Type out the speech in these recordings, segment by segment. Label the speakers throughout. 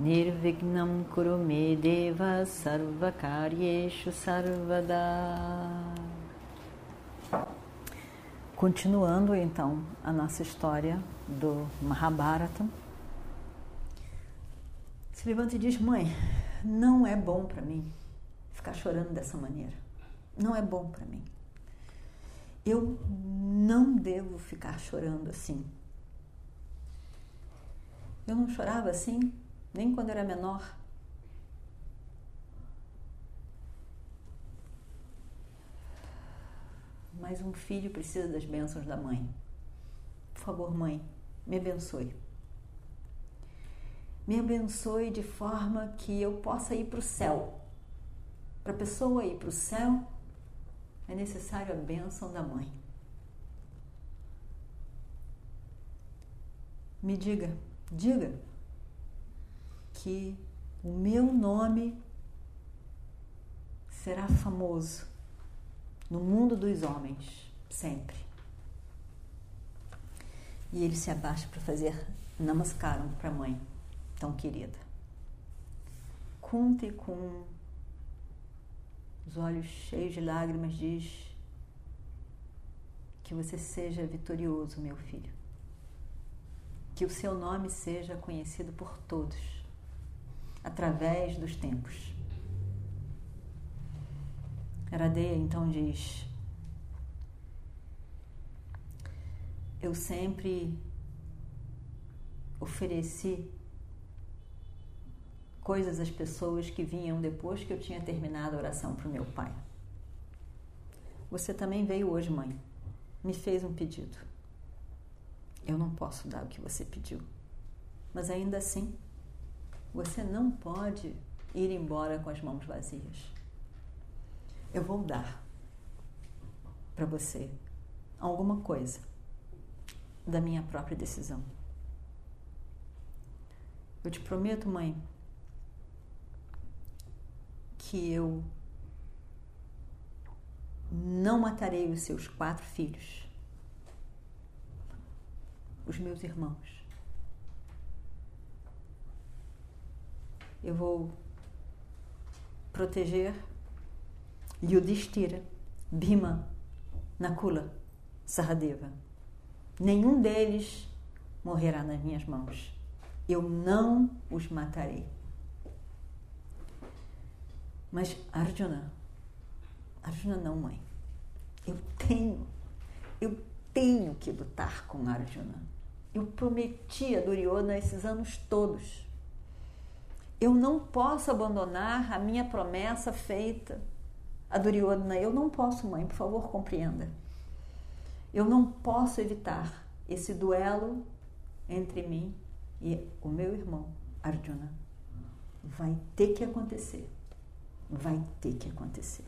Speaker 1: Nirvignam Kurume Deva Sarvakaryeshu Sarvada Continuando então a nossa história do Mahabharata. Se levanta e diz: Mãe, não é bom para mim ficar chorando dessa maneira. Não é bom para mim. Eu não devo ficar chorando assim. Eu não chorava assim nem quando era menor. Mas um filho precisa das bênçãos da mãe. Por favor, mãe, me abençoe. Me abençoe de forma que eu possa ir para o céu. Para a pessoa ir para o céu, é necessário a bênção da mãe. Me diga, diga que o meu nome será famoso no mundo dos homens, sempre. E ele se abaixa para fazer namaskaram para a mãe, tão querida. Kunti com os olhos cheios de lágrimas diz que você seja vitorioso, meu filho. Que o seu nome seja conhecido por todos através dos tempos. Aradeia então diz: Eu sempre ofereci coisas às pessoas que vinham depois que eu tinha terminado a oração para o meu pai. Você também veio hoje, mãe. Me fez um pedido. Eu não posso dar o que você pediu, mas ainda assim você não pode ir embora com as mãos vazias. Eu vou dar para você alguma coisa da minha própria decisão. Eu te prometo, mãe, que eu não matarei os seus quatro filhos, os meus irmãos. Eu vou proteger Yudhishthira, Bhima, Nakula, Sahadeva. Nenhum deles morrerá nas minhas mãos. Eu não os matarei. Mas Arjuna, Arjuna não, mãe. Eu tenho, eu tenho que lutar com Arjuna. Eu prometi a Duryodhana esses anos todos eu não posso abandonar a minha promessa feita a Duryodhana. Eu não posso, mãe, por favor, compreenda. Eu não posso evitar esse duelo entre mim e o meu irmão Arjuna. Vai ter que acontecer. Vai ter que acontecer.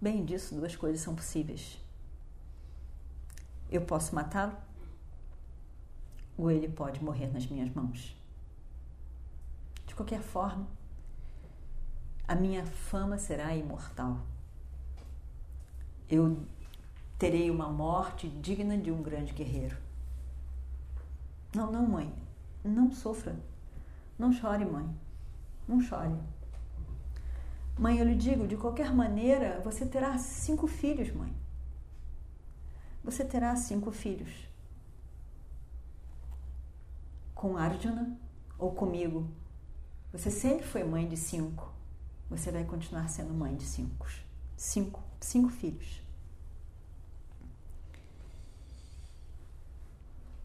Speaker 1: Bem disso, duas coisas são possíveis. Eu posso matá-lo ou ele pode morrer nas minhas mãos. De qualquer forma, a minha fama será imortal. Eu terei uma morte digna de um grande guerreiro. Não, não, mãe. Não sofra. Não chore, mãe. Não chore. Mãe, eu lhe digo, de qualquer maneira, você terá cinco filhos, mãe. Você terá cinco filhos. Com Arjuna ou comigo, você sempre foi mãe de cinco. Você vai continuar sendo mãe de cinco. Cinco, cinco filhos.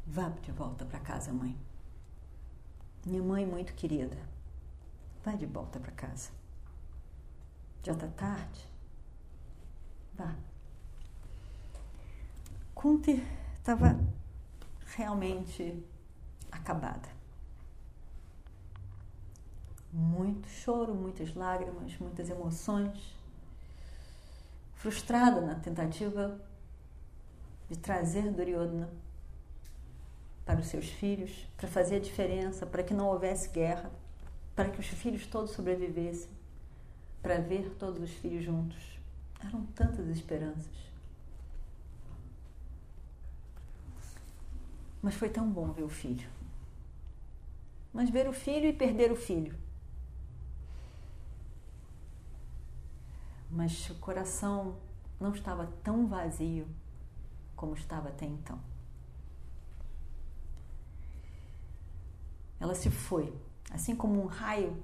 Speaker 1: Vá de volta para casa, mãe. Minha mãe muito querida. Vá de volta para casa. Já está tarde? Vá. Kunti estava realmente acabada muito choro, muitas lágrimas, muitas emoções, frustrada na tentativa de trazer Duryodhana para os seus filhos, para fazer a diferença, para que não houvesse guerra, para que os filhos todos sobrevivessem, para ver todos os filhos juntos. Eram tantas esperanças. Mas foi tão bom ver o filho. Mas ver o filho e perder o filho. Mas o coração não estava tão vazio como estava até então. Ela se foi, assim como um raio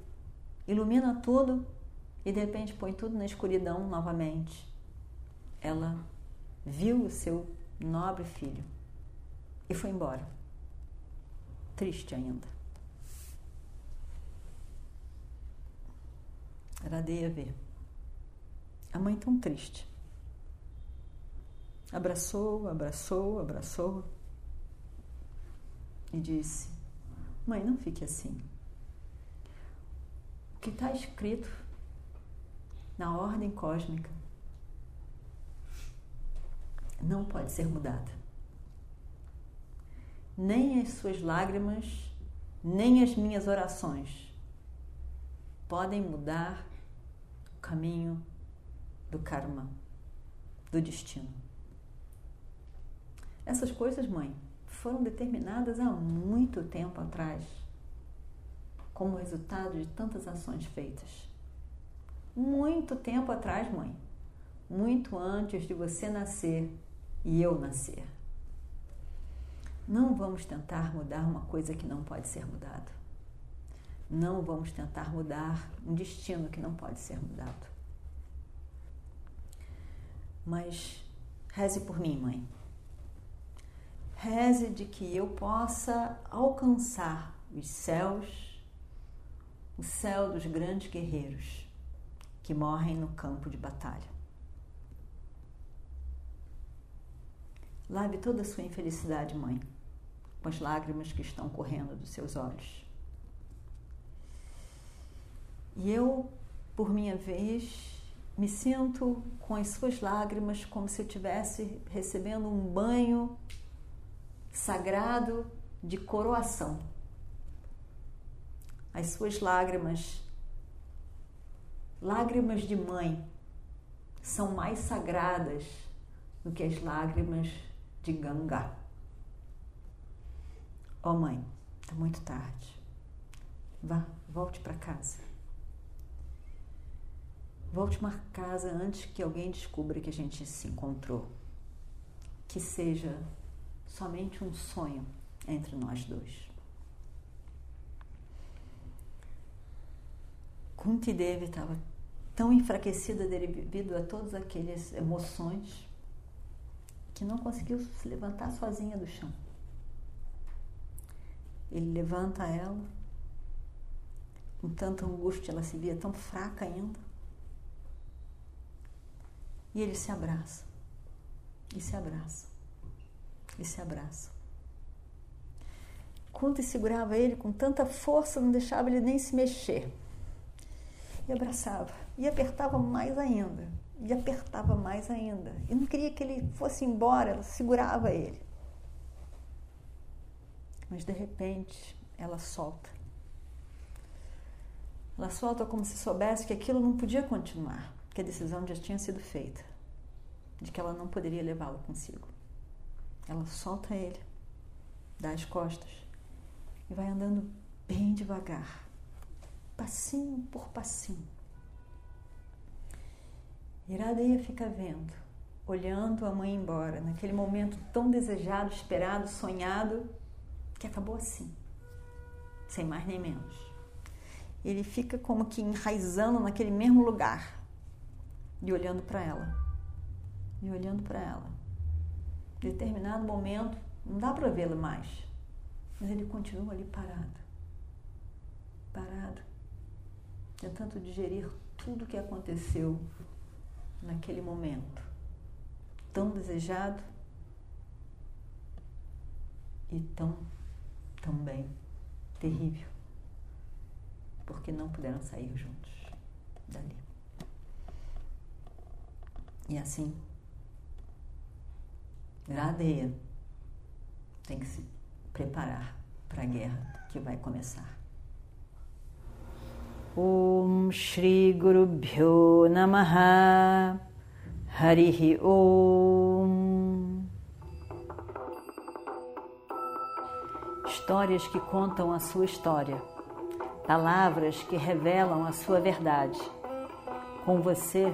Speaker 1: ilumina tudo e de repente põe tudo na escuridão novamente. Ela viu o seu nobre filho e foi embora, triste ainda. Radeia ver. A mãe tão triste. Abraçou, abraçou, abraçou e disse: Mãe, não fique assim. O que está escrito na ordem cósmica não pode ser mudado. Nem as suas lágrimas, nem as minhas orações podem mudar o caminho do karma, do destino. Essas coisas, mãe, foram determinadas há muito tempo atrás, como resultado de tantas ações feitas. Muito tempo atrás, mãe. Muito antes de você nascer e eu nascer. Não vamos tentar mudar uma coisa que não pode ser mudada. Não vamos tentar mudar um destino que não pode ser mudado. Mas reze por mim, mãe. Reze de que eu possa alcançar os céus, o céu dos grandes guerreiros que morrem no campo de batalha. Lave toda a sua infelicidade, mãe, com as lágrimas que estão correndo dos seus olhos. E eu, por minha vez, me sinto com as suas lágrimas como se eu estivesse recebendo um banho sagrado de coroação. As suas lágrimas, lágrimas de mãe, são mais sagradas do que as lágrimas de Ganga. Ó oh, mãe, está muito tarde. Vá, volte para casa. Volte para casa antes que alguém descubra que a gente se encontrou. Que seja somente um sonho entre nós dois. Kunti Devi estava tão enfraquecida devido a todas aquelas emoções que não conseguiu se levantar sozinha do chão. Ele levanta ela, com tanta angústia, ela se via tão fraca ainda. E ele se abraça, e se abraça e se abraçam. Kunti segurava ele com tanta força, não deixava ele nem se mexer. E abraçava, e apertava mais ainda, e apertava mais ainda. E não queria que ele fosse embora, ela segurava ele. Mas de repente, ela solta. Ela solta como se soubesse que aquilo não podia continuar, que a decisão já tinha sido feita, de que ela não poderia levá-lo consigo. Ela solta ele, dá as costas e vai andando bem devagar, passinho por passinho. Iradeia fica vendo, olhando a mãe embora, naquele momento tão desejado, esperado, sonhado, que acabou assim, sem mais nem menos. Ele fica como que enraizando naquele mesmo lugar e olhando para ela, e olhando para ela. Determinado momento, não dá para vê-lo mais, mas ele continua ali parado, parado, tentando digerir tudo o que aconteceu naquele momento, tão desejado e tão também terrível, porque não puderam sair juntos dali. E assim, Radeia tem que se preparar para a guerra que vai começar. Om Shri Guru Bhyo Namaha Harihi Om Histórias que contam a sua história, palavras que revelam a sua verdade. Com você,